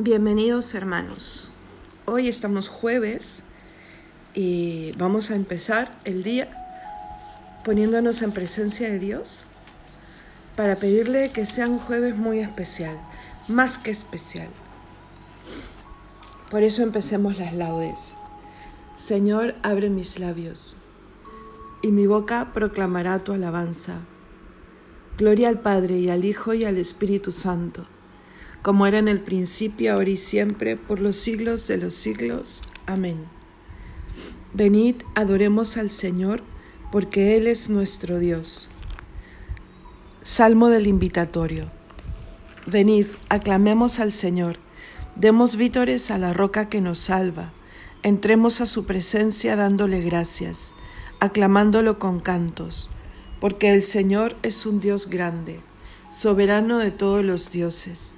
Bienvenidos hermanos. Hoy estamos jueves y vamos a empezar el día poniéndonos en presencia de Dios para pedirle que sea un jueves muy especial, más que especial. Por eso empecemos las laudes. Señor, abre mis labios y mi boca proclamará tu alabanza. Gloria al Padre y al Hijo y al Espíritu Santo como era en el principio, ahora y siempre, por los siglos de los siglos. Amén. Venid, adoremos al Señor, porque Él es nuestro Dios. Salmo del Invitatorio. Venid, aclamemos al Señor, demos vítores a la roca que nos salva, entremos a su presencia dándole gracias, aclamándolo con cantos, porque el Señor es un Dios grande, soberano de todos los dioses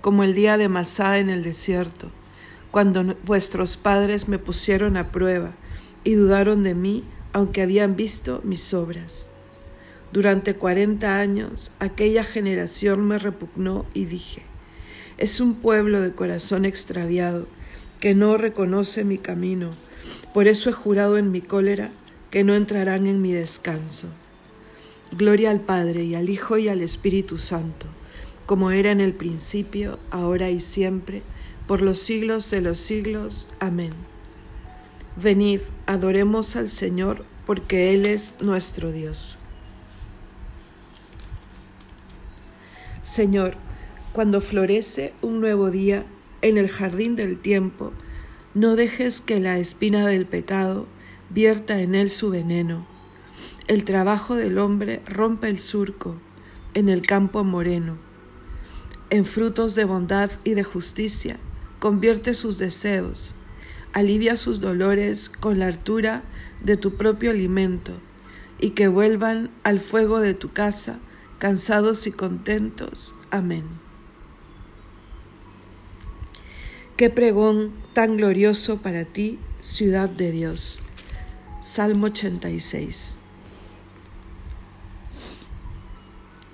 como el día de Masá en el desierto, cuando vuestros padres me pusieron a prueba y dudaron de mí, aunque habían visto mis obras. Durante cuarenta años aquella generación me repugnó y dije, es un pueblo de corazón extraviado que no reconoce mi camino, por eso he jurado en mi cólera que no entrarán en mi descanso. Gloria al Padre y al Hijo y al Espíritu Santo como era en el principio, ahora y siempre, por los siglos de los siglos. Amén. Venid, adoremos al Señor, porque Él es nuestro Dios. Señor, cuando florece un nuevo día en el jardín del tiempo, no dejes que la espina del pecado vierta en él su veneno. El trabajo del hombre rompe el surco en el campo moreno en frutos de bondad y de justicia, convierte sus deseos, alivia sus dolores con la altura de tu propio alimento, y que vuelvan al fuego de tu casa, cansados y contentos. Amén. Qué pregón tan glorioso para ti, ciudad de Dios. Salmo 86.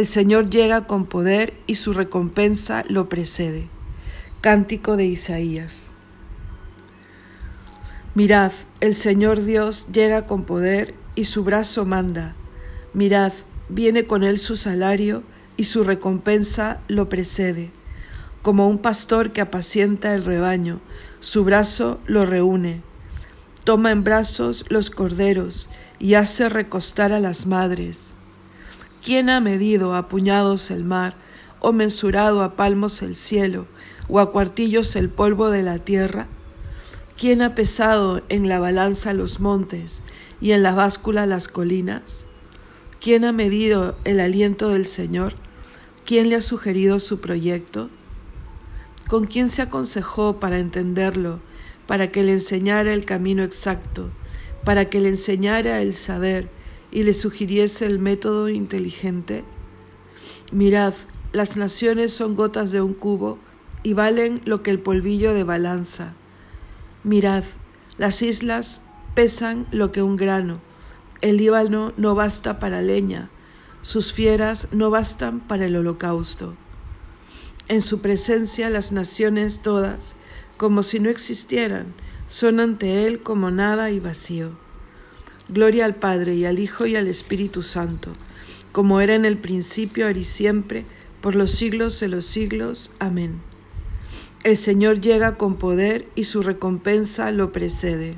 El Señor llega con poder y su recompensa lo precede. Cántico de Isaías. Mirad, el Señor Dios llega con poder y su brazo manda. Mirad, viene con él su salario y su recompensa lo precede. Como un pastor que apacienta el rebaño, su brazo lo reúne. Toma en brazos los corderos y hace recostar a las madres ¿Quién ha medido a puñados el mar, o mensurado a palmos el cielo, o a cuartillos el polvo de la tierra? ¿Quién ha pesado en la balanza los montes y en la báscula las colinas? ¿Quién ha medido el aliento del Señor? ¿Quién le ha sugerido su proyecto? ¿Con quién se aconsejó para entenderlo, para que le enseñara el camino exacto, para que le enseñara el saber y le sugiriese el método inteligente? Mirad, las naciones son gotas de un cubo y valen lo que el polvillo de balanza. Mirad, las islas pesan lo que un grano. El Líbano no basta para leña, sus fieras no bastan para el holocausto. En su presencia las naciones todas, como si no existieran, son ante Él como nada y vacío. Gloria al Padre y al Hijo y al Espíritu Santo, como era en el principio, ahora y siempre, por los siglos de los siglos. Amén. El Señor llega con poder y su recompensa lo precede.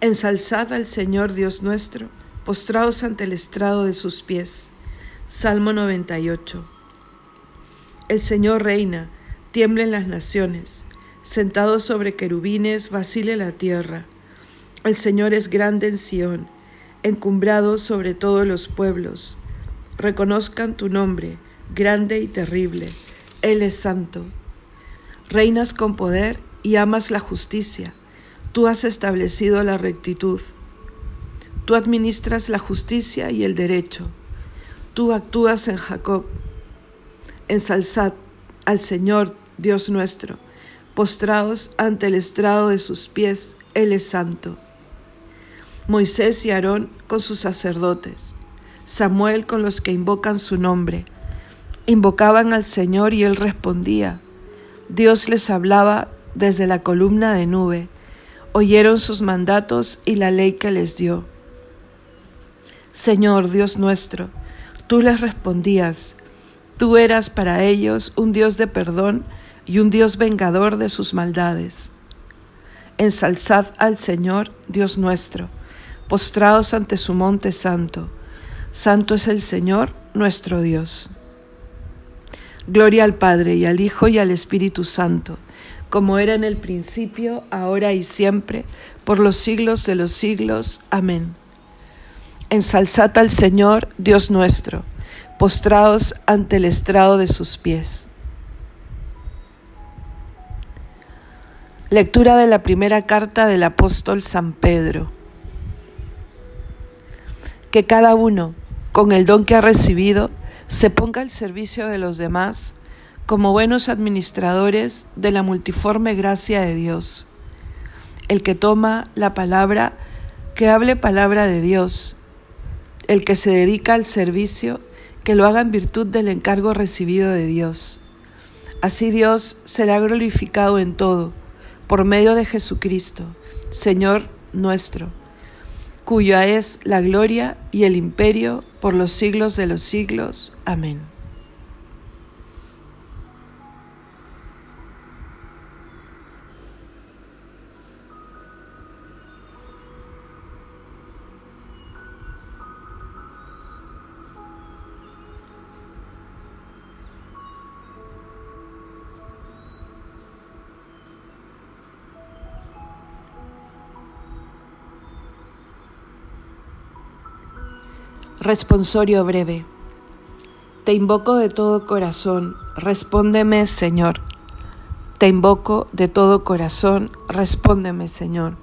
Ensalzad al Señor Dios nuestro, postraos ante el estrado de sus pies. Salmo 98. El Señor reina, tiemblen las naciones, sentado sobre querubines, vacile la tierra. El Señor es grande en Sión, encumbrado sobre todos los pueblos. Reconozcan tu nombre, grande y terrible. Él es santo. Reinas con poder y amas la justicia Tú has establecido la rectitud. Tú administras la justicia y el derecho. Tú actúas en Jacob. Ensalzad al Señor Dios nuestro. Postraos ante el estrado de sus pies. Él es santo. Moisés y Aarón con sus sacerdotes. Samuel con los que invocan su nombre. Invocaban al Señor y él respondía. Dios les hablaba desde la columna de nube oyeron sus mandatos y la ley que les dio. Señor Dios nuestro, tú les respondías, tú eras para ellos un Dios de perdón y un Dios vengador de sus maldades. Ensalzad al Señor, Dios nuestro, postraos ante su monte santo. Santo es el Señor, nuestro Dios. Gloria al Padre y al Hijo y al Espíritu Santo como era en el principio, ahora y siempre, por los siglos de los siglos. Amén. Ensalzad al Señor, Dios nuestro, postraos ante el estrado de sus pies. Lectura de la primera carta del apóstol San Pedro. Que cada uno, con el don que ha recibido, se ponga al servicio de los demás como buenos administradores de la multiforme gracia de Dios. El que toma la palabra, que hable palabra de Dios. El que se dedica al servicio, que lo haga en virtud del encargo recibido de Dios. Así Dios será glorificado en todo, por medio de Jesucristo, Señor nuestro, cuya es la gloria y el imperio por los siglos de los siglos. Amén. Responsorio breve. Te invoco de todo corazón, respóndeme, Señor. Te invoco de todo corazón, respóndeme, Señor.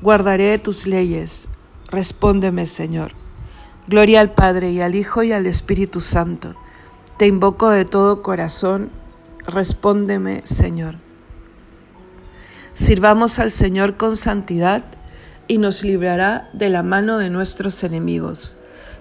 Guardaré tus leyes, respóndeme, Señor. Gloria al Padre y al Hijo y al Espíritu Santo. Te invoco de todo corazón, respóndeme, Señor. Sirvamos al Señor con santidad y nos librará de la mano de nuestros enemigos.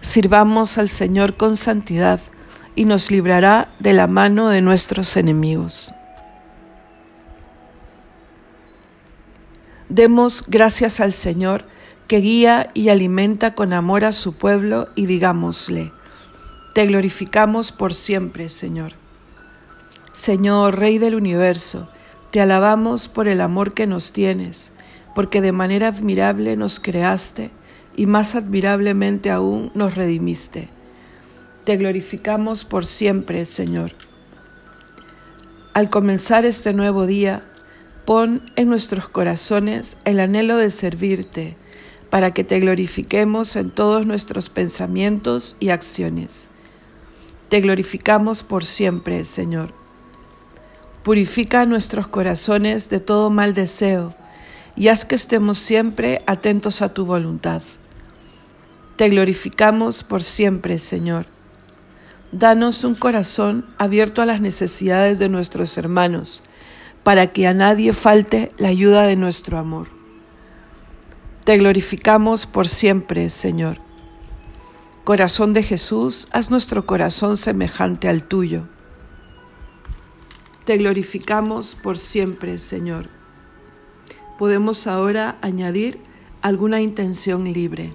Sirvamos al Señor con santidad y nos librará de la mano de nuestros enemigos. Demos gracias al Señor que guía y alimenta con amor a su pueblo y digámosle, te glorificamos por siempre, Señor. Señor, Rey del universo, te alabamos por el amor que nos tienes, porque de manera admirable nos creaste y más admirablemente aún nos redimiste. Te glorificamos por siempre, Señor. Al comenzar este nuevo día, Pon en nuestros corazones el anhelo de servirte, para que te glorifiquemos en todos nuestros pensamientos y acciones. Te glorificamos por siempre, Señor. Purifica nuestros corazones de todo mal deseo y haz que estemos siempre atentos a tu voluntad. Te glorificamos por siempre, Señor. Danos un corazón abierto a las necesidades de nuestros hermanos para que a nadie falte la ayuda de nuestro amor. Te glorificamos por siempre, Señor. Corazón de Jesús, haz nuestro corazón semejante al tuyo. Te glorificamos por siempre, Señor. Podemos ahora añadir alguna intención libre.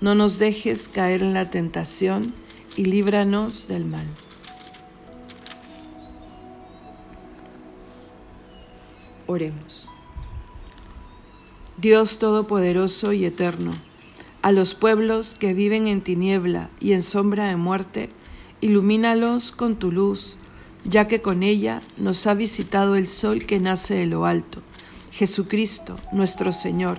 no nos dejes caer en la tentación y líbranos del mal. Oremos. Dios Todopoderoso y Eterno, a los pueblos que viven en tiniebla y en sombra de muerte, ilumínalos con tu luz, ya que con ella nos ha visitado el sol que nace de lo alto, Jesucristo, nuestro Señor